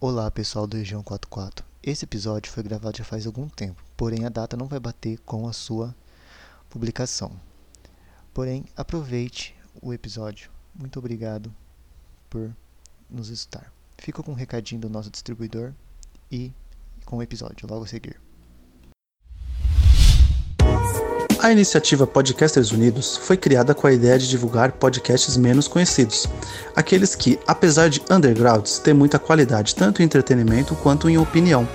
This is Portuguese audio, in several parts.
Olá pessoal do Região 44. Esse episódio foi gravado já faz algum tempo, porém a data não vai bater com a sua publicação. Porém, aproveite o episódio. Muito obrigado por nos estar. Fico com um recadinho do nosso distribuidor e com o episódio logo a seguir. A iniciativa Podcasters Unidos foi criada com a ideia de divulgar podcasts menos conhecidos, aqueles que, apesar de undergrounds, têm muita qualidade tanto em entretenimento quanto em opinião.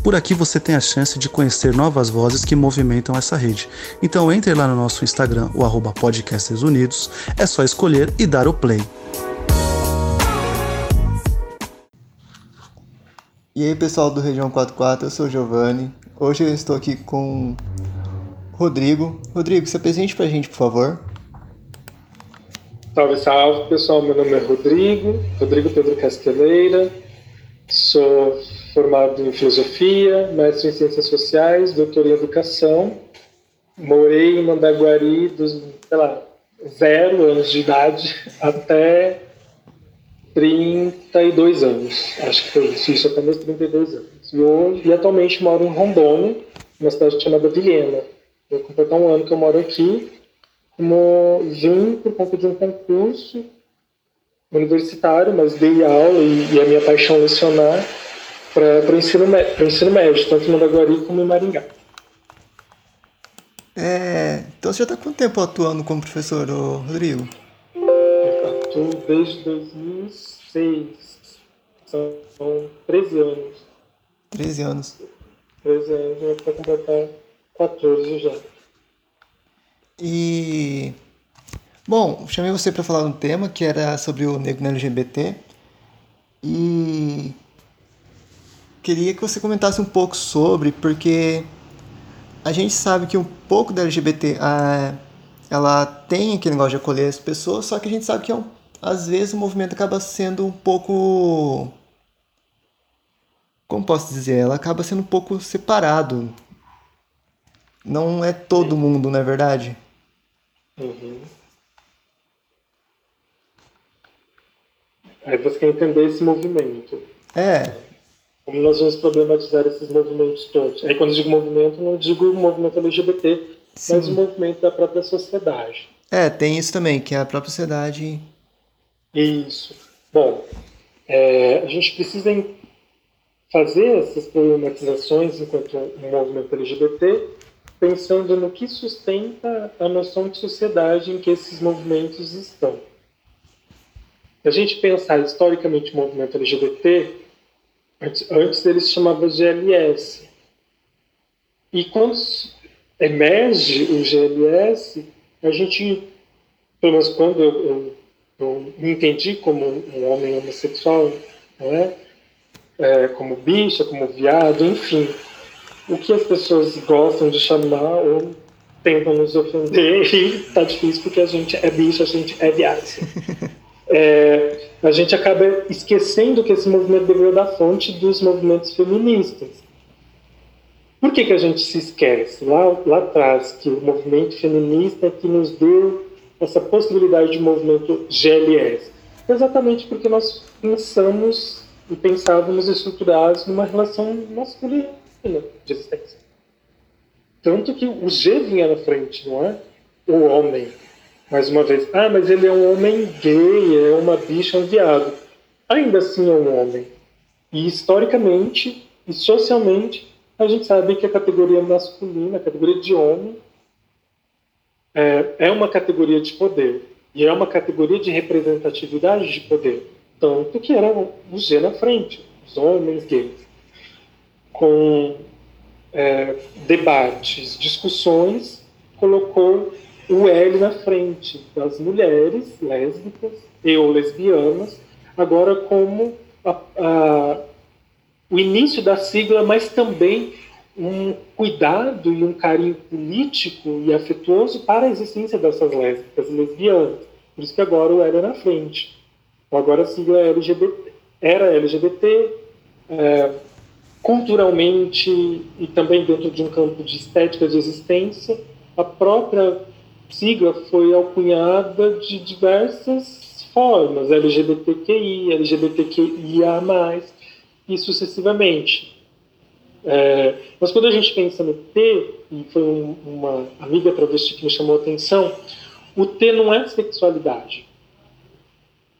Por aqui você tem a chance de conhecer novas vozes que movimentam essa rede. Então entre lá no nosso Instagram, o arroba Podcasters Unidos, é só escolher e dar o play. E aí pessoal do Região 44, eu sou o Giovanni. Hoje eu estou aqui com Rodrigo. Rodrigo, se apresente pra gente, por favor. Salve, salve, pessoal. Meu nome é Rodrigo, Rodrigo Pedro Casteleira. Sou formado em filosofia, mestre em ciências sociais, doutor em educação. Morei em Mandaguari dos, sei lá, zero anos de idade até 32 anos. Acho que foi isso, isso até meus 32 anos. E, hoje, e atualmente moro em Rondônia, uma cidade chamada Vilhena. Vou completar um ano que eu moro aqui, como vim por conta de um concurso universitário, mas dei aula e, e a minha paixão é lecionar para o ensino, ensino médio, tanto em Mandaguari como em Maringá. É, então você já está quanto tempo atuando como professor, Rodrigo? Eu atuo desde 2006, são 13 anos. 13 anos. 13 anos, já para completar 14 já. E. Bom, chamei você para falar um tema que era sobre o negro LGBT. E. Queria que você comentasse um pouco sobre, porque a gente sabe que um pouco da LGBT a, ela tem aquele negócio de acolher as pessoas, só que a gente sabe que é um, às vezes o movimento acaba sendo um pouco. Como posso dizer? Ela acaba sendo um pouco separado não é todo mundo, não é verdade? Uhum. Aí você quer entender esse movimento. É. Como nós vamos problematizar esses movimentos todos. Aí quando eu digo movimento, não digo o movimento LGBT, Sim. mas o movimento da própria sociedade. É, tem isso também, que é a própria sociedade. Isso. Bom, é, a gente precisa fazer essas problematizações enquanto um movimento LGBT pensando no que sustenta a noção de sociedade em que esses movimentos estão. Se a gente pensar historicamente o movimento LGBT, antes, ele se chamava GLS. E quando emerge o GLS, a gente, pelo menos quando eu, eu, eu me entendi como um homem homossexual, não é? é como bicha, como viado, enfim, o que as pessoas gostam de chamar ou tentam nos ofender e tá difícil porque a gente é bicho, a gente é viado. É, a gente acaba esquecendo que esse movimento deveria dar fonte dos movimentos feministas. Por que, que a gente se esquece? Lá, lá atrás, que o movimento feminista é que nos deu essa possibilidade de movimento GLS. Exatamente porque nós pensamos e pensávamos estruturados numa relação masculina de existência. Tanto que o G vinha na frente, não é? O homem. Mais uma vez, ah, mas ele é um homem gay, é uma bicha, um viado. Ainda assim é um homem. E historicamente e socialmente, a gente sabe que a categoria masculina, a categoria de homem, é, é uma categoria de poder. E é uma categoria de representatividade de poder. Tanto que era o G na frente, os homens gays com é, debates, discussões, colocou o L na frente das mulheres lésbicas e ou lesbianas, agora como a, a, o início da sigla, mas também um cuidado e um carinho político e afetuoso para a existência dessas lésbicas e lesbianas. Por isso que agora o L é na frente. Agora a sigla é LGBT, era LGBT, é, culturalmente e também dentro de um campo de estética de existência, a própria sigla foi alcunhada de diversas formas, LGBTQI, LGBTQIA+, e sucessivamente. É, mas quando a gente pensa no T, e foi um, uma amiga travesti que me chamou a atenção, o T não é sexualidade.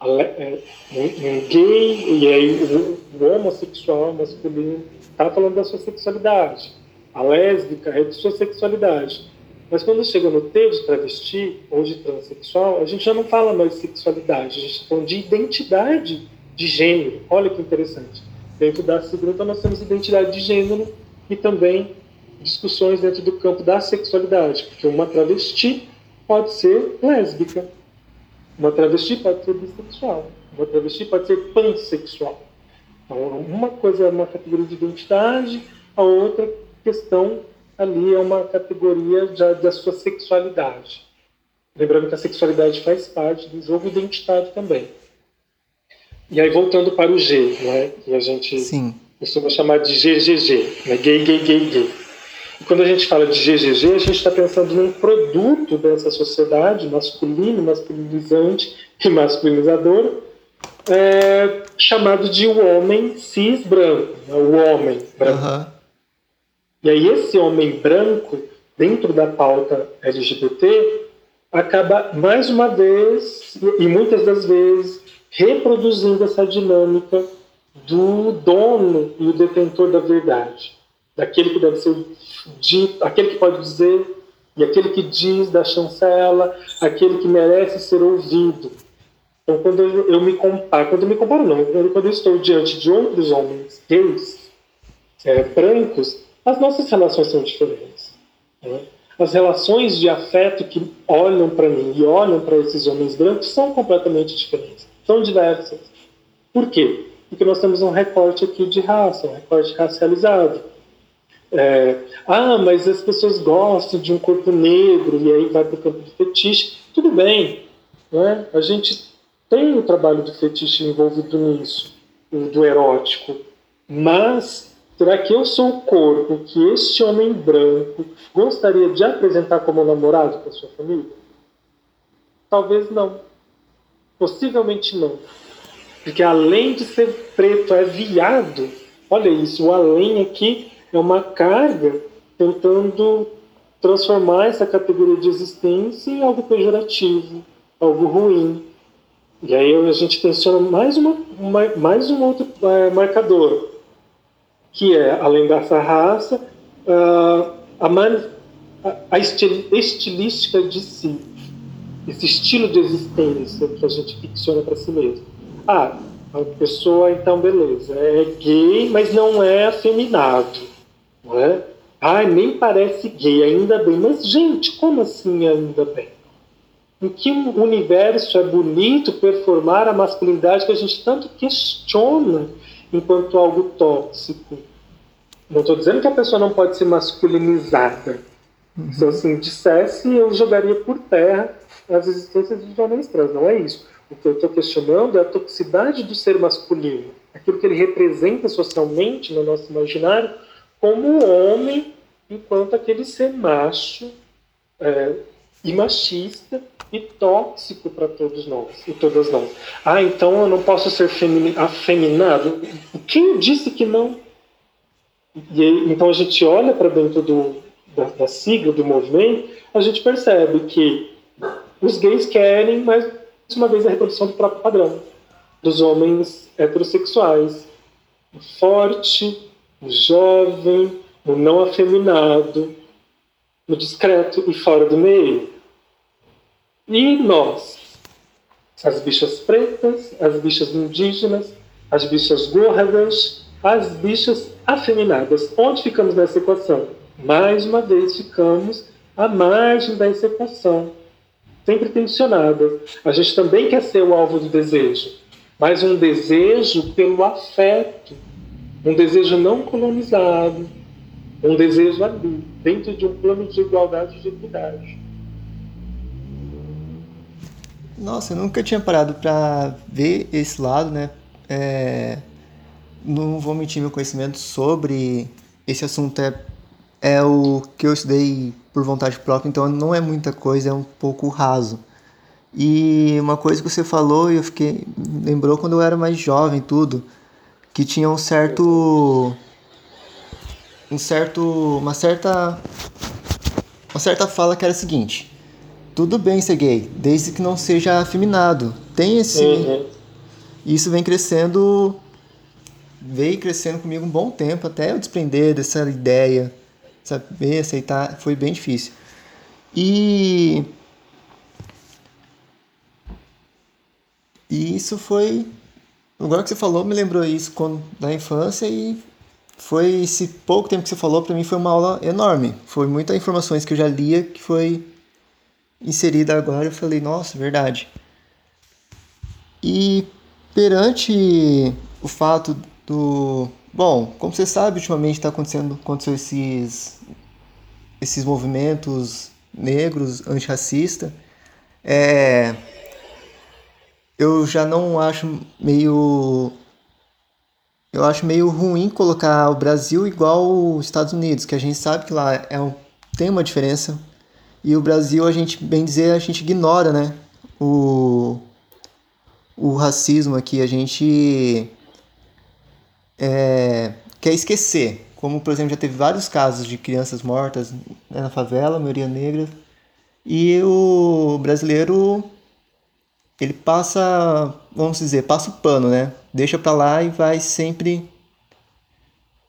É, um gay, e aí o, homossexual masculino está falando da sua sexualidade. A lésbica é de sua sexualidade. Mas quando chega no T de travesti ou de transexual, a gente já não fala mais de sexualidade, a gente está falando de identidade de gênero. Olha que interessante. Dentro da segurança nós temos identidade de gênero e também discussões dentro do campo da sexualidade, porque uma travesti pode ser lésbica, uma travesti pode ser bissexual, uma travesti pode ser pansexual. Então, uma coisa é uma categoria de identidade, a outra questão ali é uma categoria já da sua sexualidade. Lembrando que a sexualidade faz parte do jogo identitário também. E aí, voltando para o G, né, que a gente Sim. costuma chamar de GGG, né, gay, gay, gay, gay. Quando a gente fala de GGG, a gente está pensando num produto dessa sociedade masculino, masculinizante e masculinizador, é, chamado de o homem cis branco, né, o homem branco. Uhum. E aí esse homem branco, dentro da pauta LGBT, acaba mais uma vez, e muitas das vezes, reproduzindo essa dinâmica do dono e o detentor da verdade, daquele que deve ser dito, aquele que pode dizer e aquele que diz da chancela, aquele que merece ser ouvido. Então, quando eu me comparo, quando eu me comparo não, quando eu estou diante de outros homens gays, é, brancos, as nossas relações são diferentes. Né? As relações de afeto que olham para mim e olham para esses homens brancos são completamente diferentes são diversas. Por quê? Porque nós temos um recorte aqui de raça, um recorte racializado. É, ah, mas as pessoas gostam de um corpo negro e aí vai para o campo do fetiche. Tudo bem, né? a gente tem o trabalho do fetiche envolvido nisso, do erótico, mas será que eu sou o corpo que este homem branco gostaria de apresentar como namorado para sua família? Talvez não. Possivelmente não. Porque além de ser preto, é viado. Olha isso, o além aqui é uma carga tentando transformar essa categoria de existência em algo pejorativo, algo ruim. E aí a gente tensiona mais, uma, mais um outro é, marcador, que é, além dessa raça, a, a, a estilística de si esse estilo de existência que a gente ficciona para si mesmo. Ah, a pessoa, então, beleza, é gay, mas não é afeminado, não é? Ah, nem parece gay, ainda bem. Mas, gente, como assim ainda bem? Em que universo é bonito performar a masculinidade que a gente tanto questiona enquanto algo tóxico? Não estou dizendo que a pessoa não pode ser masculinizada. Uhum. Se eu assim dissesse, eu jogaria por terra as existências dos homens trans. Não é isso. O que eu estou questionando é a toxicidade do ser masculino, aquilo que ele representa socialmente no nosso imaginário como homem, enquanto aquele ser macho é, e machista e tóxico para todos nós e todas nós. Ah, então eu não posso ser afeminado? Quem disse que não? E então a gente olha para dentro do, da, da sigla do movimento, a gente percebe que os gays querem, mais uma vez, a reprodução do próprio padrão dos homens heterossexuais. Forte, o jovem, o não afeminado, o discreto e fora do meio. E nós, as bichas pretas, as bichas indígenas, as bichas gordas, as bichas afeminadas. Onde ficamos nessa equação? Mais uma vez ficamos à margem da equação sempre tensionada. A gente também quer ser o alvo do desejo, mas um desejo pelo afeto, um desejo não colonizado, um desejo ali, dentro de um plano de igualdade e de equidade. Nossa, eu nunca tinha parado para ver esse lado, né? É... Não vou mentir, meu conhecimento sobre esse assunto é, é o que eu estudei por vontade própria, então não é muita coisa, é um pouco raso. E uma coisa que você falou eu fiquei lembrou quando eu era mais jovem tudo, que tinha um certo um certo uma certa uma certa fala que era a seguinte: tudo bem ser gay, desde que não seja afeminado. Tem esse uhum. isso vem crescendo veio crescendo comigo um bom tempo até eu desprender dessa ideia, saber aceitar, foi bem difícil. E e isso foi agora que você falou me lembrou isso quando da infância e foi esse pouco tempo que você falou para mim foi uma aula enorme. Foi muitas informações que eu já lia que foi inserida agora. Eu falei, nossa, verdade. E perante o fato do. Bom, como você sabe, ultimamente está acontecendo aconteceu esses, esses movimentos negros, antirracista. É, eu já não acho meio. Eu acho meio ruim colocar o Brasil igual os Estados Unidos, que a gente sabe que lá é um, tem uma diferença. E o Brasil, a gente, bem dizer, a gente ignora, né? O, o racismo aqui. A gente é, quer esquecer. Como, por exemplo, já teve vários casos de crianças mortas né, na favela, maioria negra. E o brasileiro, ele passa, vamos dizer, passa o pano, né? Deixa pra lá e vai sempre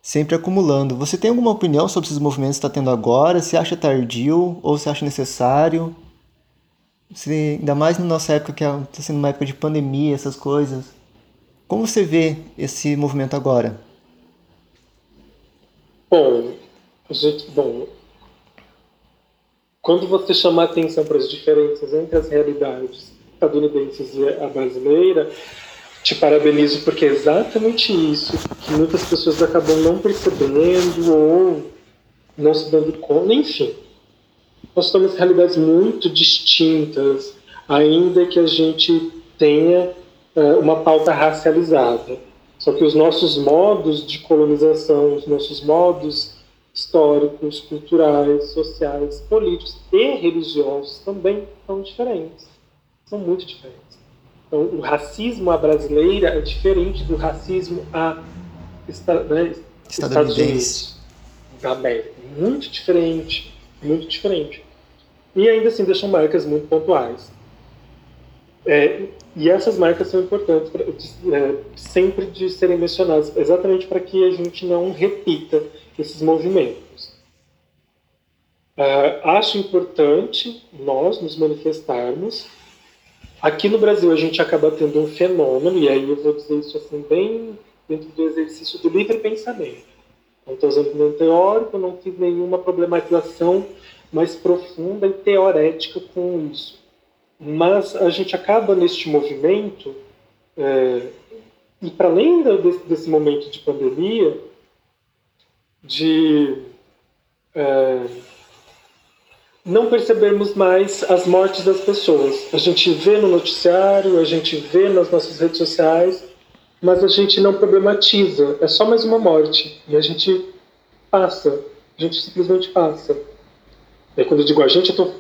sempre acumulando. Você tem alguma opinião sobre esses movimentos que está tendo agora? Você acha tardio ou você acha necessário? Se, ainda mais na nossa época, que está é, sendo uma época de pandemia, essas coisas. Como você vê esse movimento agora? Bom, gente, bom, quando você chama atenção para as diferenças entre as realidades estadunidenses e a brasileira, te parabenizo porque é exatamente isso que muitas pessoas acabam não percebendo ou não se dando conta, enfim. Nós temos realidades muito distintas, ainda que a gente tenha é, uma pauta racializada. Só que os nossos modos de colonização, os nossos modos históricos, culturais, sociais, políticos e religiosos também são diferentes. São muito diferentes. Então, o racismo à brasileira é diferente do racismo a né, Estados Unidos da América. Muito diferente, muito diferente. E ainda assim deixam marcas muito pontuais. É, e essas marcas são importantes pra, é, sempre de serem mencionadas, exatamente para que a gente não repita esses movimentos. Uh, acho importante nós nos manifestarmos. Aqui no Brasil a gente acaba tendo um fenômeno, e aí eu vou dizer isso assim bem dentro do exercício do livre pensamento. Não estou usando nenhum teórico, não fiz nenhuma problematização mais profunda e teorética com isso mas a gente acaba neste movimento, é, e para além desse, desse, momento de pandemia, de é, não percebermos mais as mortes das pessoas. A gente vê no noticiário, a gente vê nas nossas redes sociais, mas a gente não problematiza. É só mais uma morte. E a gente passa. A gente simplesmente passa. E quando eu digo a gente, eu estou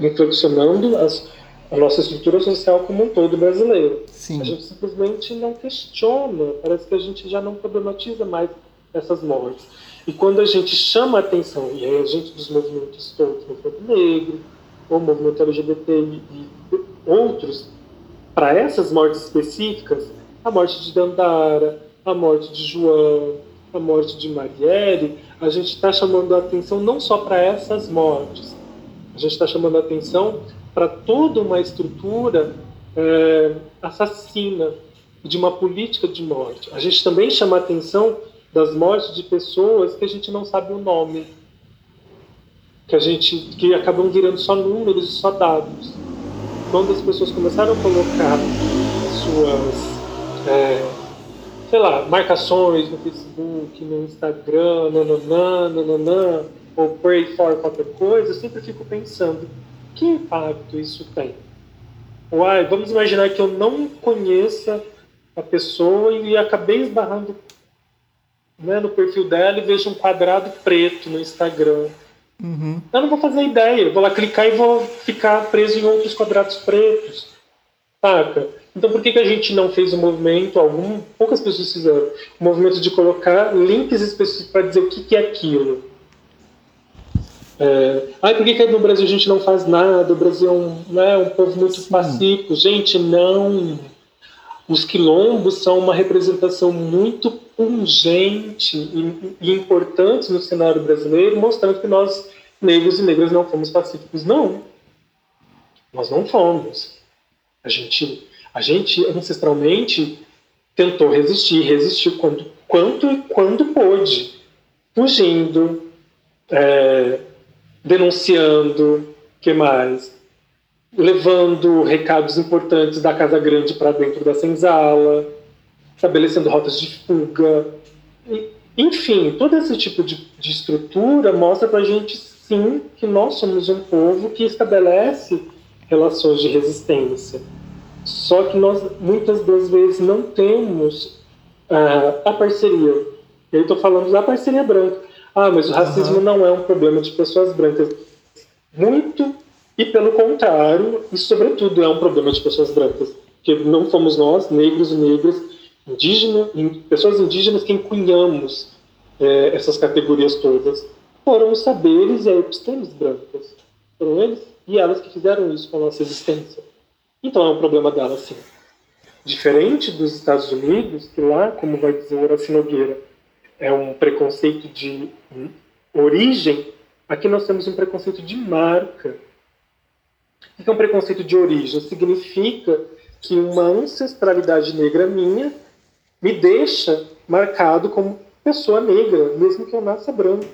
inflexionando as, a nossa estrutura social como um todo brasileiro. Sim. A gente simplesmente não questiona, parece que a gente já não problematiza mais essas mortes. E quando a gente chama a atenção, e aí a gente dos movimentos todos, movimento negro, ou movimento LGBT e, e outros, para essas mortes específicas, a morte de Dandara, a morte de João, a morte de Marielle, a gente está chamando a atenção não só para essas mortes, a gente está chamando a atenção para toda uma estrutura é, assassina de uma política de morte. A gente também chama a atenção das mortes de pessoas que a gente não sabe o nome, que a gente que acabam virando só números e só dados. Quando as pessoas começaram a colocar suas, é, sei lá, marcações no Facebook, no Instagram, nananã, nananã, ou pray for qualquer coisa, eu sempre fico pensando que impacto isso tem? Uai, vamos imaginar que eu não conheça a pessoa e acabei esbarrando né, no perfil dela e vejo um quadrado preto no Instagram. Uhum. Eu não vou fazer ideia, eu vou lá clicar e vou ficar preso em outros quadrados pretos. Saca? Então, por que, que a gente não fez um movimento, algum, poucas pessoas fizeram, um movimento de colocar links específicos para dizer o que, que é aquilo? É, ah, por que, que no Brasil a gente não faz nada? O Brasil é um, né, um povo muito Sim. pacífico. Gente, não. Os quilombos são uma representação muito pungente e, importante no cenário brasileiro, mostrando que nós, negros e negras, não fomos pacíficos. Não. Nós não fomos. A gente, a gente ancestralmente tentou resistir, resistiu quando, quanto e quando pôde, fugindo, é, denunciando, que mais? Levando recados importantes da Casa Grande para dentro da senzala, estabelecendo rotas de fuga. Enfim, todo esse tipo de, de estrutura mostra para a gente, sim, que nós somos um povo que estabelece relações de resistência. Só que nós, muitas das vezes, não temos uh, a parceria. Eu estou falando da parceria branca ah, mas o racismo uhum. não é um problema de pessoas brancas. Muito e pelo contrário, e sobretudo é um problema de pessoas brancas, que não fomos nós, negros e negras, indígenas, pessoas indígenas, quem cunhamos é, essas categorias todas. Foram os saberes e a epistemes brancas. Foram eles e elas que fizeram isso com a nossa existência. Então é um problema delas, sim. Diferente dos Estados Unidos, que lá, como vai dizer Horácio Nogueira, é um preconceito de origem, aqui nós temos um preconceito de marca. O que é um preconceito de origem? Significa que uma ancestralidade negra minha me deixa marcado como pessoa negra, mesmo que eu nasça branco.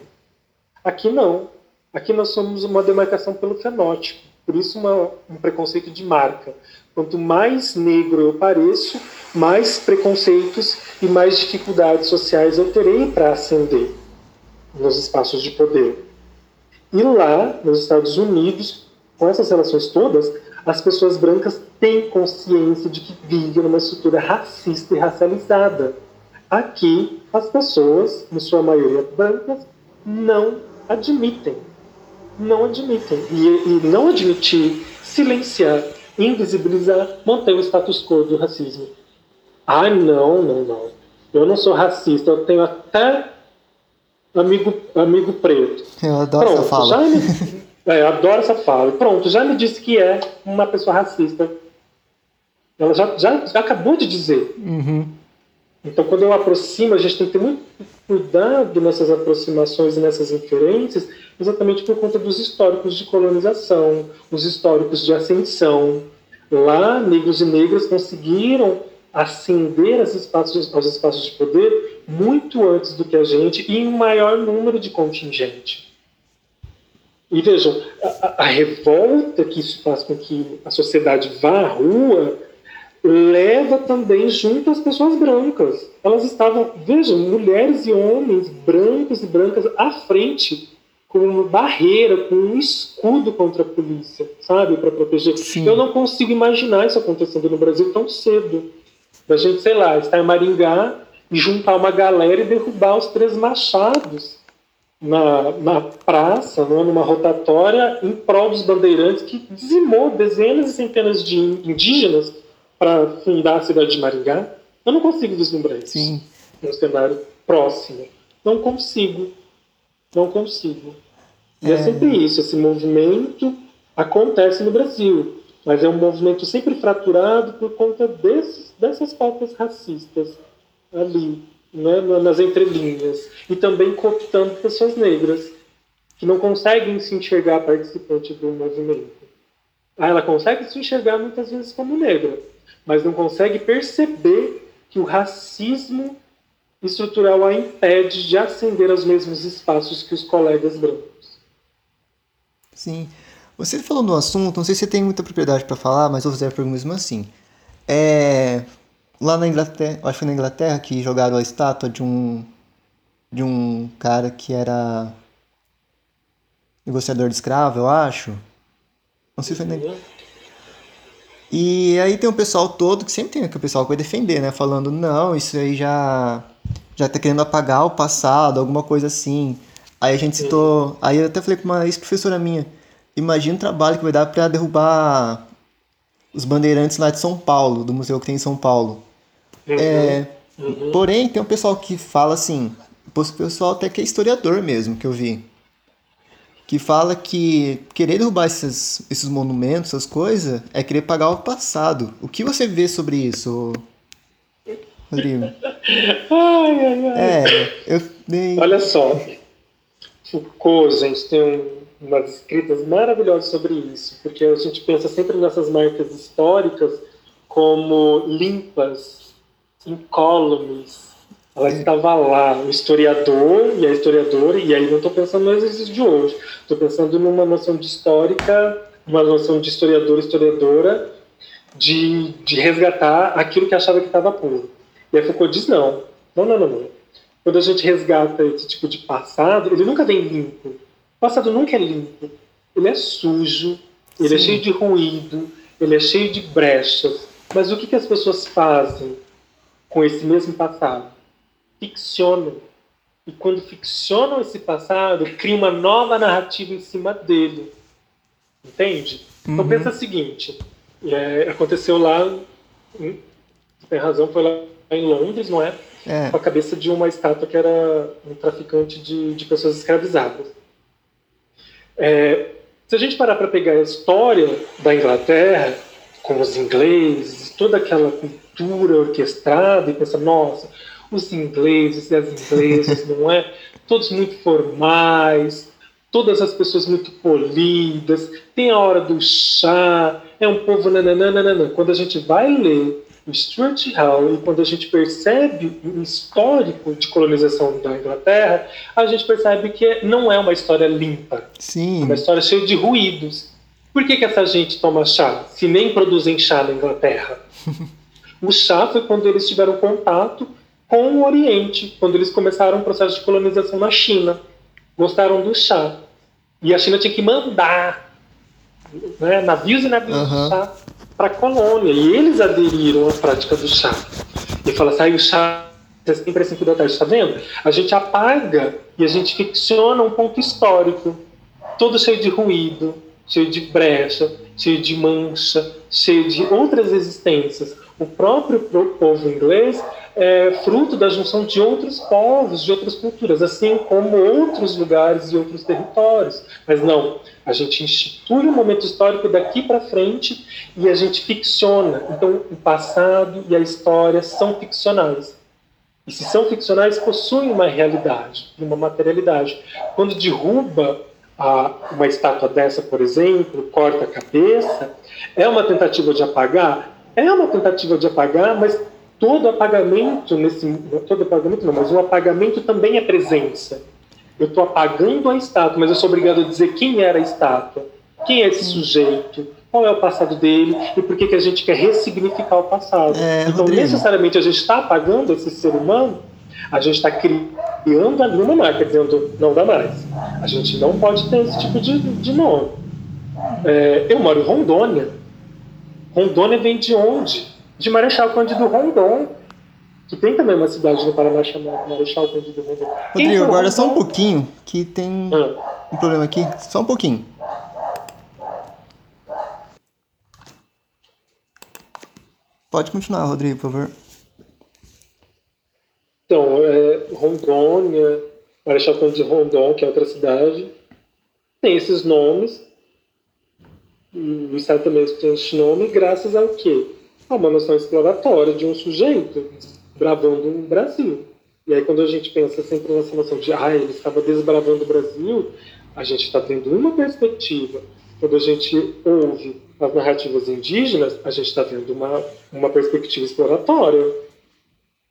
Aqui não. Aqui nós somos uma demarcação pelo fenótipo. Por isso, uma, um preconceito de marca. Quanto mais negro eu pareço, mais preconceitos e mais dificuldades sociais eu terei para ascender nos espaços de poder. E lá, nos Estados Unidos, com essas relações todas, as pessoas brancas têm consciência de que vivem numa estrutura racista e racializada. Aqui, as pessoas, em sua maioria brancas, não admitem não admitem. E, e não admitir, silenciar, invisibilizar, mantém o status quo do racismo. Ah, não, não, não. Eu não sou racista, eu tenho até amigo, amigo preto. Eu adoro Pronto, essa fala. Já é, eu adoro essa fala. Pronto, já me disse que é uma pessoa racista. Ela já, já, já acabou de dizer. Uhum. Então, quando eu aproximo, a gente tem que ter muito cuidado nessas aproximações e nessas inferências, exatamente por conta dos históricos de colonização, os históricos de ascensão. Lá, negros e negras conseguiram ascender aos espaços, aos espaços de poder muito antes do que a gente e em maior número de contingente. E vejam, a, a revolta que isso faz com que a sociedade vá à rua leva também junto as pessoas brancas. Elas estavam, vejam, mulheres e homens brancos e brancas à frente, com uma barreira, com um escudo contra a polícia, sabe, para proteger. Sim. Eu não consigo imaginar isso acontecendo no Brasil tão cedo. Da gente, sei lá, estar em Maringá e juntar uma galera e derrubar os três machados na, na praça, né, numa rotatória, em prol dos bandeirantes, que dizimou dezenas e centenas de indígenas para fundar a cidade de Maringá, eu não consigo vislumbrar isso Sim. no cenário próximo. Não consigo. Não consigo. E é. é sempre isso, esse movimento acontece no Brasil, mas é um movimento sempre fraturado por conta desses, dessas pautas racistas ali, né, nas entrelinhas, e também cooptando pessoas negras que não conseguem se enxergar participante do movimento. Ah, ela consegue se enxergar muitas vezes como negra, mas não consegue perceber que o racismo estrutural a impede de ascender aos mesmos espaços que os colegas brancos. Sim. Você falou no assunto, não sei se você tem muita propriedade para falar, mas vou fazer a pergunta mesmo assim. É, lá na Inglaterra, acho que foi na Inglaterra que jogaram a estátua de um de um cara que era negociador de escravo, eu acho. Não sei se foi na e aí tem o pessoal todo, que sempre tem o pessoal que vai defender, né? Falando, não, isso aí já, já tá querendo apagar o passado, alguma coisa assim. Aí a gente citou. Aí eu até falei com uma ex-professora minha. Imagina o trabalho que vai dar para derrubar os bandeirantes lá de São Paulo, do museu que tem em São Paulo. Uhum. É, Uhum. porém, tem um pessoal que fala assim, o pessoal até que é historiador mesmo, que eu vi, que fala que querer derrubar esses, esses monumentos, essas coisas, é querer pagar o passado. O que você vê sobre isso, Rodrigo? Ai, ai, ai. É, eu dei... Olha só, Foucault, gente, tem um- umas escritas maravilhosas sobre isso, porque a gente pensa sempre nessas marcas históricas como limpas, incólumes. Ela estava lá, o historiador e a historiadora, e aí não estou pensando no exercício de hoje, estou pensando numa noção de histórica, uma noção de historiador, historiadora, de, de resgatar aquilo que achava que estava puro. E aí Foucault diz: não, não, não, não, não. Quando a gente resgata esse tipo de passado, ele nunca vem limpo. O passado nunca é limpo. Ele é sujo, ele é Sim. cheio de ruído, ele é cheio de brechas. Mas o que, que as pessoas fazem com esse mesmo passado? Ficcionam. E quando ficcionam esse passado, criam uma nova narrativa em cima dele. Entende? Então Uhum. pensa o seguinte: é, aconteceu lá, hum, tem razão, foi lá em Londres, não é? É, Com a cabeça de uma estátua que era um traficante de, de pessoas escravizadas. É, se a gente parar para pegar a história da Inglaterra, com os ingleses, toda aquela cultura orquestrada, e pensar, nossa, os ingleses e as inglesas, não é? Todos muito formais, todas as pessoas muito polidas, tem a hora do chá, é um povo nananana. Quando a gente vai ler o Stuart Hall e quando a gente percebe o histórico de colonização da Inglaterra, a gente percebe que não é uma história limpa, é sim, uma história cheia de ruídos. Por que, que essa gente toma chá, se nem produzem chá na Inglaterra? o chá foi quando eles tiveram contato com o Oriente, quando eles começaram o processo de colonização na China. Gostaram do chá. E a China tinha que mandar né, navios e navios Aham. de chá para a colônia. E eles aderiram à prática do chá. E fala assim, "Ai, o chá vocês têm impressão que da tarde, está vendo? A gente apaga e a gente ficciona um ponto histórico, todo cheio de ruído, cheio de brecha, cheio de mancha, cheio de outras existências. O próprio povo inglês é fruto da junção de outros povos, de outras culturas, assim como outros lugares e outros territórios. Mas não, a gente institui um momento histórico daqui para frente e a gente ficciona. Então, o passado e a história são ficcionais. E se são ficcionais, possuem uma realidade, uma materialidade. Quando derruba a- uma estátua dessa, por exemplo, corta a cabeça, é uma tentativa de apagar? É uma tentativa de apagar, mas todo apagamento, nesse, todo apagamento não, mas o apagamento também é presença. Eu estou apagando a estátua, mas eu sou obrigado a dizer quem era a estátua, quem é esse sujeito, qual é o passado dele e por que, que a gente quer ressignificar o passado. É, então, Rodrigo. necessariamente, a gente está apagando esse ser humano, a gente está criando ali uma marca, dizendo não dá mais. A gente não pode ter esse tipo de, de nome. É, eu moro em Rondônia. Rondônia vem de onde? De Marechal Cândido Rondon, que tem também uma cidade no Paraná chamada Marechal Cândido Rondon. Rodrigo, agora só um pouquinho, que tem Ah, um problema aqui, só um pouquinho. Pode continuar, Rodrigo, por favor. Então, é, Rondônia, Marechal Cândido Rondon, que é outra cidade, tem esses nomes. O Estado também tem esse nome, graças ao quê? A uma noção exploratória de um sujeito bravando o Brasil. E aí, quando a gente pensa sempre nessa noção de, ah, ele estava desbravando o Brasil, a gente está tendo uma perspectiva. Quando a gente ouve as narrativas indígenas, a gente está vendo uma, uma perspectiva exploratória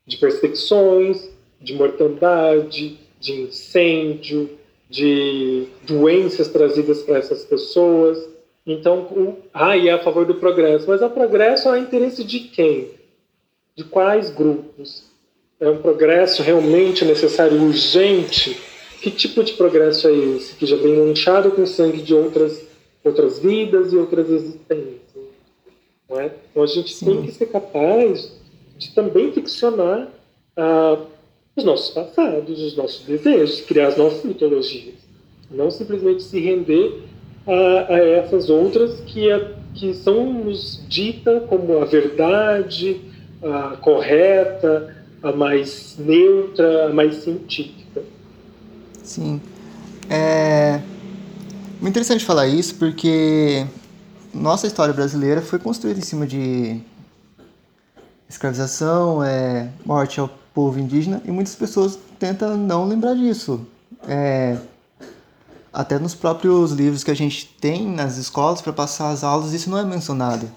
de perseguições, de mortandade, de incêndio, de doenças trazidas para essas pessoas. Então, o, ah, e é a favor do progresso. Mas o progresso é interesse de quem? De quais grupos? É um progresso realmente necessário, urgente? Que tipo de progresso é esse? Que já vem manchado com sangue de outras, outras vidas e outras existências. Não é? Então a gente Sim. tem que ser capaz de também ficcionar ah, os nossos passados, os nossos desejos, criar as nossas mitologias. Não simplesmente se render a, a essas outras que, a- que são nos dita como a verdade, a correta, a mais neutra, a mais científica. Sim. É muito interessante falar isso porque nossa história brasileira foi construída em cima de escravização, é, morte ao povo indígena e muitas pessoas tentam não lembrar disso. É, até nos próprios livros que a gente tem nas escolas para passar as aulas, isso não é mencionado.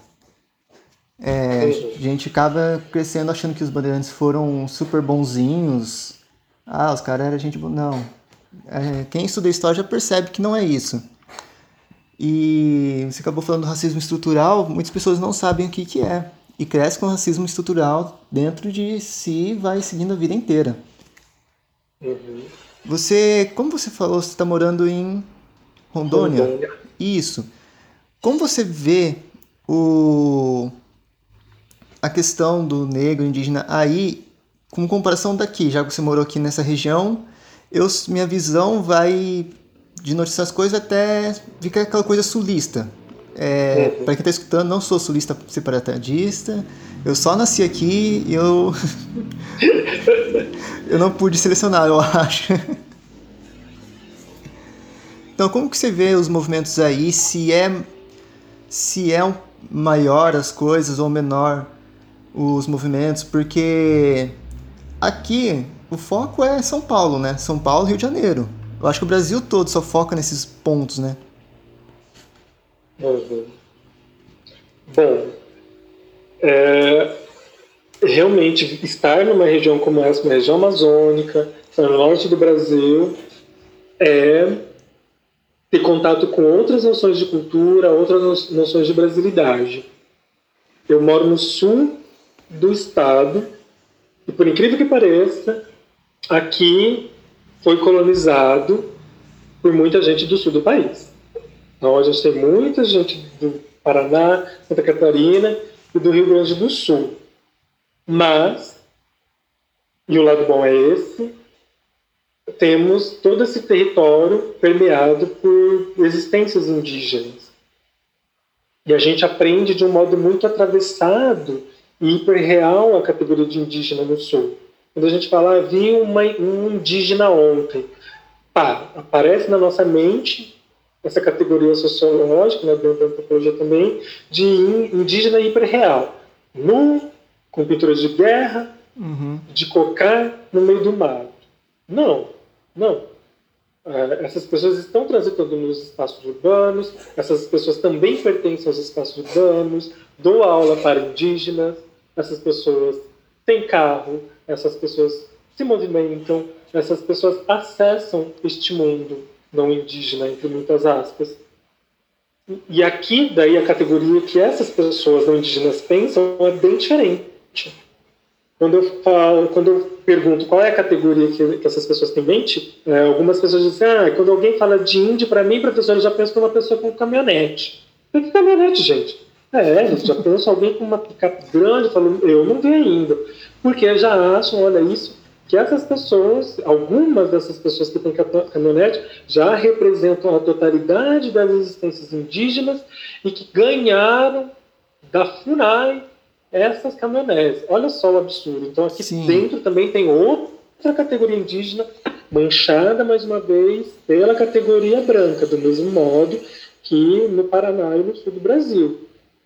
É, a gente acaba crescendo achando que os bandeirantes foram super bonzinhos. Ah, os caras eram gente boa. Não. É, quem estuda história já percebe que não é isso. E você acabou falando do racismo estrutural, muitas pessoas não sabem o que, que é. E cresce com racismo estrutural dentro de si e vai seguindo a vida inteira. Uhum. Você, como você falou, você está morando em Rondônia? Rondônia. Isso. Como você vê o a questão do negro indígena aí, com comparação daqui, já que você morou aqui nessa região, eu, minha visão vai de notícias coisas até fica aquela coisa sulista. É, Uhum. Para quem está escutando, não sou sulista separatista. Eu só nasci aqui e eu. eu não pude selecionar, eu acho. Então, como que você vê os movimentos aí? Se é, se é maior as coisas ou menor os movimentos? Porque aqui o foco é São Paulo, né? São Paulo e Rio de Janeiro. Eu acho que o Brasil todo só foca nesses pontos, né? Uhum. Bom, é, realmente estar numa região como essa, uma região amazônica, no norte do Brasil, é ter contato com outras noções de cultura, outras no- noções de brasilidade. Eu moro no sul do estado e, por incrível que pareça, aqui foi colonizado por muita gente do sul do país. A gente tem muita gente do Paraná, Santa Catarina e do Rio Grande do Sul. Mas, e o lado bom é esse, temos todo esse território permeado por existências indígenas. E a gente aprende de um modo muito atravessado e hiperreal a categoria de indígena no Sul. Quando a gente fala, ah, vi uma, um indígena ontem, pá, aparece na nossa mente essa categoria sociológica, né, dentro da antropologia também, de in- indígena hiperreal. Nu, com pinturas de guerra, Uhum. de cocar no meio do mar. Não, não. Eh, essas pessoas estão transitando nos espaços urbanos, essas pessoas também pertencem aos espaços urbanos, dou aula para indígenas, essas pessoas têm carro, essas pessoas se movimentam, essas pessoas acessam este mundo não indígena, entre muitas aspas. E aqui, daí, a categoria que essas pessoas não indígenas pensam é bem diferente. Quando eu falo, quando eu pergunto qual é a categoria que, que essas pessoas têm em mente, é, algumas pessoas dizem, ah, quando alguém fala de índio, para mim, professor, eu já penso numa pessoa com caminhonete. Mas que caminhonete, gente? É, eu já penso alguém com uma picape grande, falando, eu não vi ainda. Porque já acham, olha isso, que essas pessoas, algumas dessas pessoas que têm cam- caminhonete, já representam a totalidade das existências indígenas e que ganharam da FUNAI essas caminhonetes. Olha só o absurdo. Então aqui Sim. dentro também tem outra categoria indígena manchada mais uma vez pela categoria branca, do mesmo modo que no Paraná e no sul do Brasil.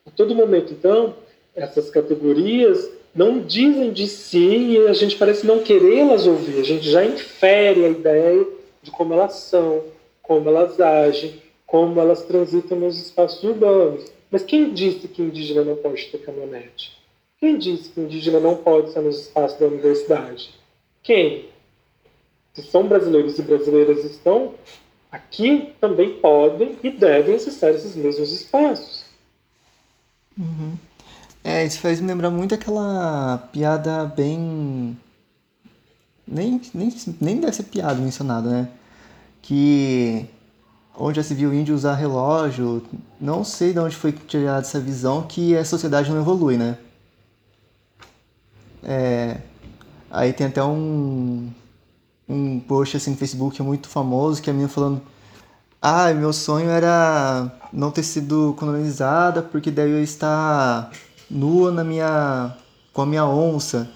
A todo momento, então, essas categorias não dizem de si e a gente parece não querê-las ouvir. A gente já infere a ideia de como elas são, como elas agem, como elas transitam nos espaços urbanos. Mas quem disse que indígena não pode ter caminhonete? Quem disse que indígena não pode estar nos espaços da universidade? Quem? Se são brasileiros e brasileiras estão, aqui também podem e devem acessar esses mesmos espaços. É, isso faz me lembrar muito aquela piada bem. Nem, nem, nem deve ser piada mencionada, né? Que onde já se viu índio usar relógio, não sei de onde foi tirada essa visão que a sociedade não evolui, né? É, aí tem até um, um post assim no Facebook muito famoso, que a menina falando ah, meu sonho era não ter sido colonizada, porque daí eu ia estar nua na minha com a minha onça.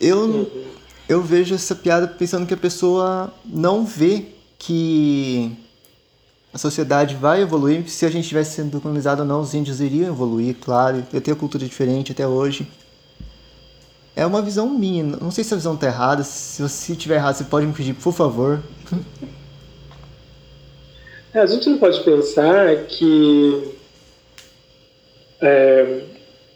Eu uhum. eu vejo essa piada pensando que a pessoa não vê que a sociedade vai evoluir. Se a gente tivesse sendo colonizado ou não, os índios iriam evoluir, claro. Eu tenho cultura diferente até hoje. É uma visão minha. Não sei se a visão tá errada. Se você tiver errado, você pode me pedir, por favor. É, a gente não pode pensar que é,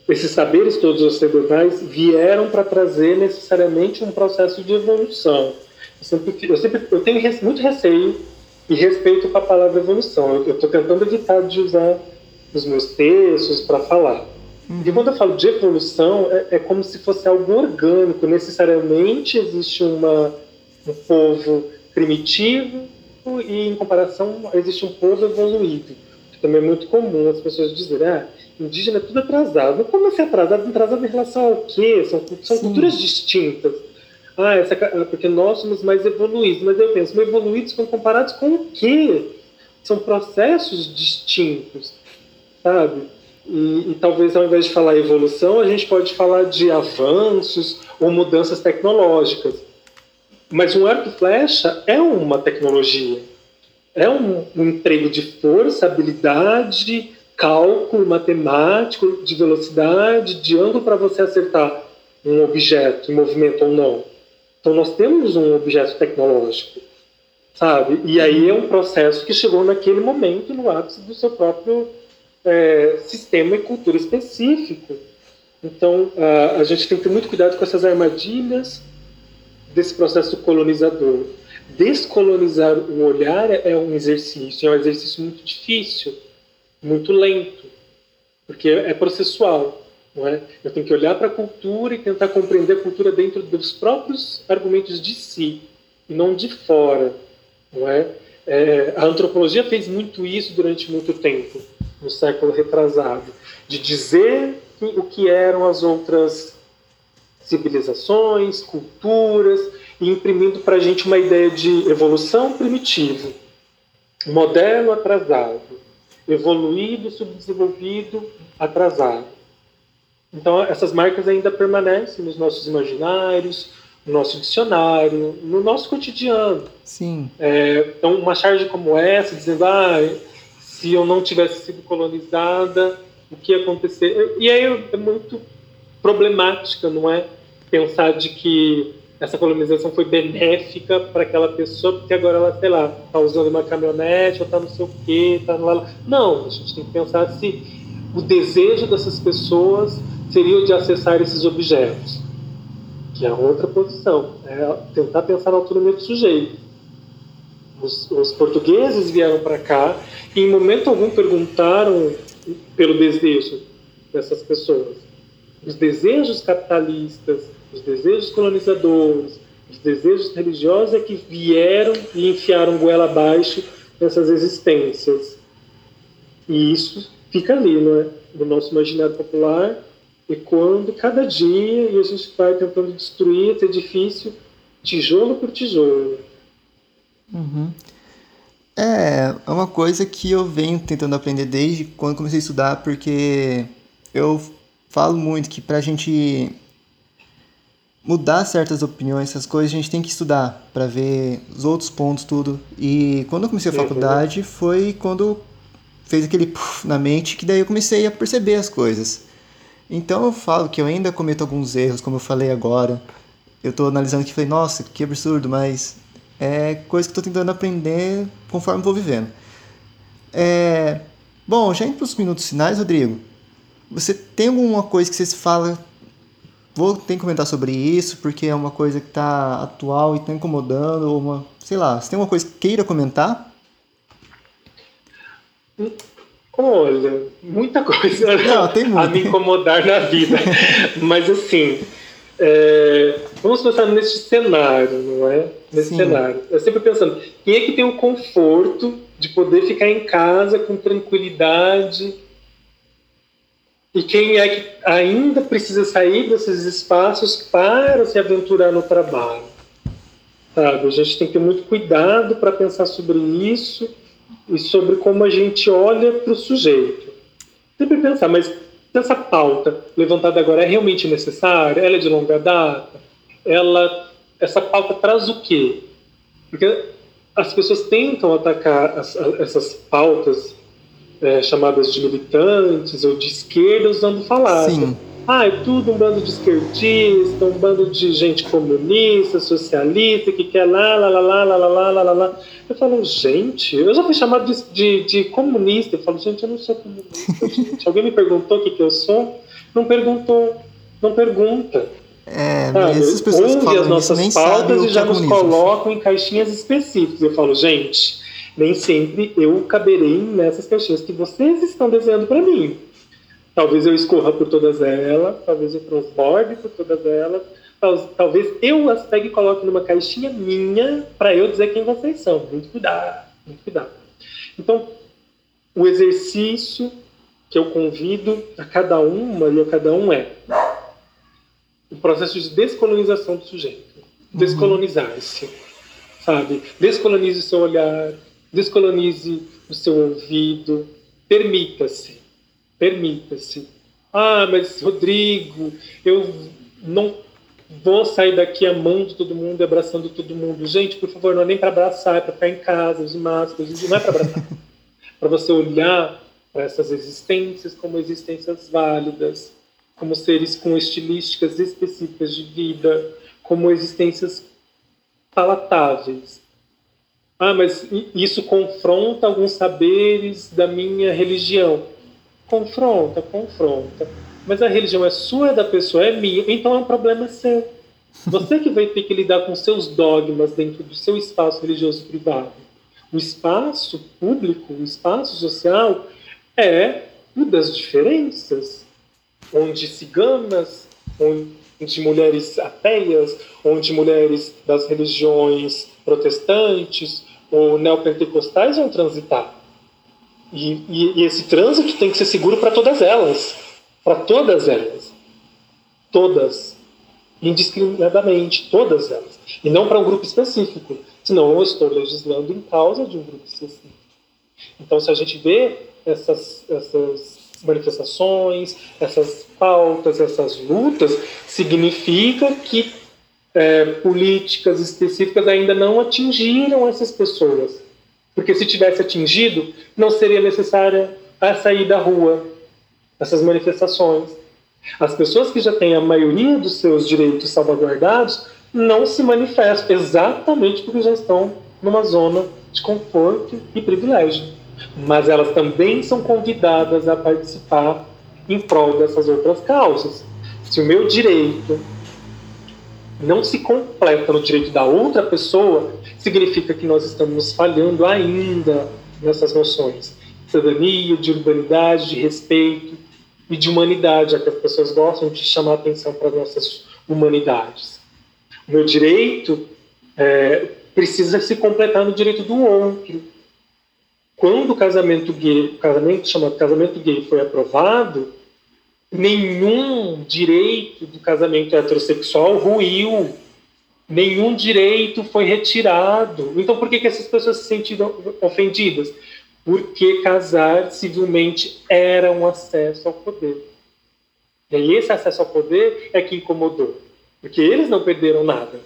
esses saberes todos ocidentais vieram para trazer necessariamente um processo de evolução. Eu sempre, eu sempre eu tenho muito receio e respeito com a palavra evolução. Eu estou tentando evitar de usar os meus textos para falar. Uhum. E quando eu falo de evolução, é, é, como se fosse algo orgânico. Necessariamente existe uma, um povo primitivo e, em comparação, existe um povo evoluído. Que também é muito comum as pessoas dizerem, ah, indígena é tudo atrasado. Como assim atrasado? Atrasado em relação ao quê? São, são culturas distintas. Ah, essa, ah, porque nós somos mais evoluídos. Mas eu penso, evoluídos quando comparados com o quê? São processos distintos, sabe? E, e, talvez ao invés de falar evolução, a gente pode falar de avanços ou mudanças tecnológicas. Mas um arco e flecha é uma tecnologia. É um, um emprego de força, habilidade, cálculo matemático, de velocidade, de ângulo para você acertar um objeto em movimento ou não. Então nós temos um objeto tecnológico, sabe? E aí é um processo que chegou naquele momento no ápice do seu próprio é, sistema e cultura específico. Então a, a gente tem que ter muito cuidado com essas armadilhas desse processo colonizador. Descolonizar o olhar é um exercício, é um exercício muito difícil, muito lento, porque é processual. Não é? Eu tenho que olhar para a cultura e tentar compreender a cultura dentro dos próprios argumentos de si, e não de fora. Não é? é a antropologia fez muito isso durante muito tempo, no século retrasado, de dizer o que eram as outras civilizações, culturas, e imprimindo para a gente uma ideia de evolução primitiva, moderno atrasado, evoluído, subdesenvolvido, atrasado. Então, essas marcas ainda permanecem nos nossos imaginários, no nosso dicionário, no nosso cotidiano. Sim. É, então, uma charge como essa, dizendo, ah, se eu não tivesse sido colonizada, o que ia acontecer? E aí é muito problemática, não é? Pensar de que essa colonização foi benéfica para aquela pessoa, porque agora ela, sei lá, está usando uma caminhonete, ou está não sei o quê, está lá. Não, a gente tem que pensar se o desejo dessas pessoas seria o de acessar esses objetos, que é outra posição, é tentar pensar na autonomia do sujeito. Os, os portugueses vieram para cá e em momento algum perguntaram pelo desejo dessas pessoas. Os desejos capitalistas, os desejos colonizadores, os desejos religiosos é que vieram e enfiaram goela abaixo nessas existências. E isso fica ali, é? No nosso imaginário popular, e quando cada dia e a gente vai tentando destruir esse edifício tijolo por tijolo. Uhum. É, é uma coisa que eu venho tentando aprender desde quando comecei a estudar, porque eu falo muito que pra gente mudar certas opiniões, essas coisas, a gente tem que estudar para ver os outros pontos, tudo. E quando eu comecei a faculdade, foi quando fez aquele puff na mente que daí eu comecei a perceber as coisas. Então eu falo que eu ainda cometo alguns erros, como eu falei agora. Eu estou analisando aqui e falei, nossa, que absurdo, mas é coisa que estou tentando aprender conforme vou vivendo. É... Bom, já indo para os minutos finais, Rodrigo, você tem alguma coisa que você fala, vou ter que comentar sobre isso, porque é uma coisa que está atual e está incomodando, ou uma, sei lá, você tem uma coisa que queira comentar? Olha, muita coisa Não, tem a me incomodar na vida. Mas assim, é, vamos pensar nesse cenário, não é? Nesse Sim. cenário. Eu sempre pensando, quem é que tem o conforto de poder ficar em casa com tranquilidade? E quem é que ainda precisa sair desses espaços para se aventurar no trabalho? Sabe? A gente tem que ter muito cuidado para pensar sobre isso e sobre como a gente olha para o sujeito. Sempre pensar, mas essa pauta levantada agora é realmente necessária? Ela é de longa data? Ela, essa pauta traz o quê? Porque as pessoas tentam atacar as, essas pautas é, chamadas de militantes ou de esquerda usando falácia. Sim. Ah, é tudo um bando de esquerdista, um bando de gente comunista, socialista, que quer lá, lá, lá, lá, lá, lá, lá, lá, lá. Eu falo, gente, eu já fui chamado de, de, de comunista. Eu falo, gente, eu não sou comunista, gente. Alguém me perguntou o que, que eu sou? Não perguntou, não pergunta. É, mas essas pessoas Ouve as nossas pautas e já é nos colocam em caixinhas específicas. Eu falo, gente, nem sempre eu caberei nessas caixinhas que vocês estão desenhando para mim. Talvez eu escorra por todas elas, talvez eu transborde por todas elas, talvez eu as pegue e coloque numa caixinha minha para eu dizer quem vocês são. Muito cuidado, muito cuidado. Então, o exercício que eu convido a cada uma e a cada um é o processo de descolonização do sujeito. Uhum. Descolonizar-se, sabe? Descolonize o seu olhar, descolonize o seu ouvido, permita-se Permita-se. Ah, mas Rodrigo, eu não vou sair daqui amando todo mundo e abraçando todo mundo. Gente, por favor, não é nem para abraçar, é para ficar em casa, de máscara, não é para abraçar. para você olhar para essas existências como existências válidas, como seres com estilísticas específicas de vida, como existências palatáveis. Ah, mas isso confronta alguns saberes da minha religião. Confronta, confronta. Mas a religião é sua, é da pessoa, é minha, então é um problema seu. Você que vai ter que lidar com seus dogmas dentro do seu espaço religioso privado. O espaço público, o espaço social é o das diferenças, onde ciganas, onde mulheres ateias, onde mulheres das religiões protestantes ou neopentecostais vão transitar. E, e, e esse trânsito tem que ser seguro para todas elas. Para todas elas. Todas. Indiscriminadamente. Todas elas. E não para um grupo específico. Senão eu estou legislando em causa de um grupo específico. Então, se a gente vê essas, essas manifestações, essas pautas, essas lutas, significa que é, políticas específicas ainda não atingiram essas pessoas. Porque se tivesse atingido, não seria necessária a sair da rua, essas manifestações. As pessoas que já têm a maioria dos seus direitos salvaguardados não se manifestam exatamente porque já estão numa zona de conforto e privilégio. Mas elas também são convidadas a participar em prol dessas outras causas. Se o meu direito não se completa no direito da outra pessoa, significa que nós estamos falhando ainda nessas noções de cidadania, de urbanidade, de respeito e de humanidade, a que as pessoas gostam de chamar atenção para as nossas humanidades. O meu direito é, precisa se completar no direito do outro. Quando o casamento gay, o casamento chamado casamento gay foi aprovado, nenhum direito do casamento heterossexual ruiu nenhum direito foi retirado. Então, por que, que essas pessoas se sentiram ofendidas? Porque casar civilmente era um acesso ao poder. E esse acesso ao poder é que incomodou. Porque eles não perderam nada,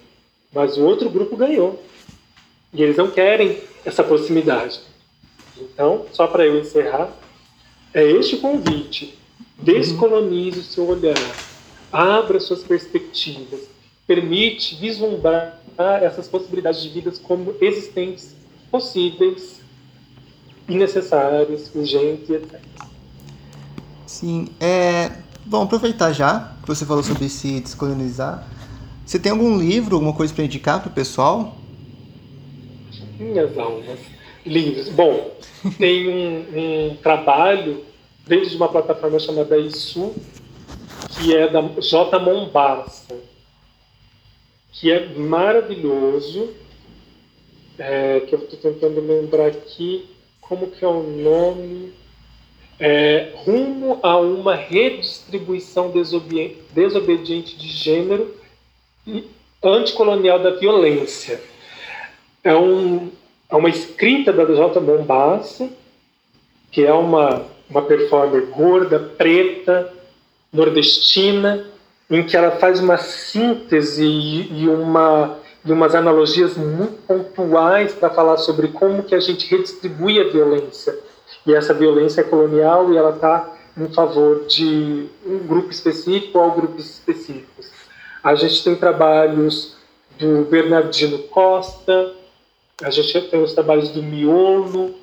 mas o outro grupo ganhou. E eles não querem essa proximidade. Então, só para eu encerrar, é este o convite. Descolonize o seu olhar. Abra suas perspectivas permite vislumbrar essas possibilidades de vidas como existentes, possíveis e necessárias, urgentes, etc. Sim, é... Bom, aproveitar já que você falou sobre se descolonizar. Você tem algum livro, alguma coisa para indicar para o pessoal? Minhas almas. Livros. Bom, tem um, um trabalho dentro de uma plataforma chamada ISU, que é da J. Mombassa que é maravilhoso, é, que eu estou tentando lembrar aqui como que é o nome, é, rumo a uma redistribuição desobediente, desobediente de gênero e anticolonial da violência. É um, a uma escrita da J. Bombassi, que é uma, uma performer gorda, preta, nordestina, em que ela faz uma síntese e, uma e umas analogias muito pontuais para falar sobre como que a gente redistribui a violência. E essa violência é colonial e ela está em favor de um grupo específico ou grupos específicos. A gente tem trabalhos do Bernardino Costa, a gente tem os trabalhos do Miolo,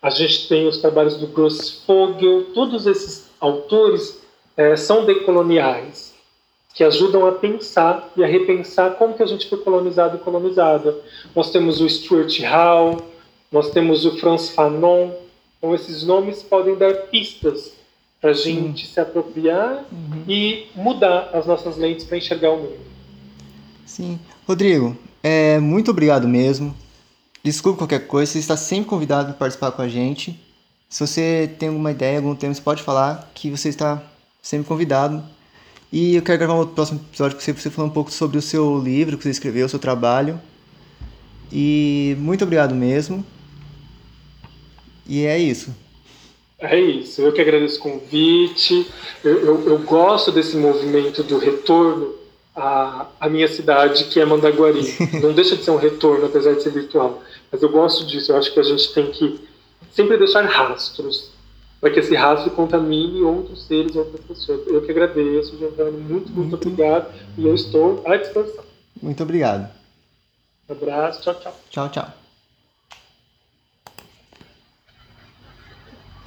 a gente tem os trabalhos do Grossfogel, todos esses autores é, são decoloniais, que ajudam a pensar e a repensar como que a gente foi colonizado e colonizada. Nós temos o Stuart Hall, nós temos o Franz Fanon, então esses nomes podem dar pistas para a gente se apropriar uhum. e mudar as nossas lentes para enxergar o mundo. Sim. Rodrigo, é, muito obrigado mesmo. Desculpe qualquer coisa, você está sempre convidado para participar com a gente. Se você tem alguma ideia, algum tema, você pode falar que você está sempre convidado. E eu quero gravar um próximo episódio com você, para você falar um pouco sobre o seu livro que você escreveu, o seu trabalho. E muito obrigado mesmo. E é isso. É isso, eu que agradeço o convite. Eu, eu, eu gosto desse movimento do retorno à, à, minha cidade, que é Mandaguari. Não deixa de ser um retorno, apesar de ser virtual. Mas eu gosto disso, eu acho que a gente tem que sempre deixar rastros, para que esse rastro contamine outros seres, outras pessoas. Eu que agradeço, Giovanni, muito, muito, muito obrigado. E eu estou à disposição. Muito obrigado. Um abraço, tchau, tchau. Tchau, tchau.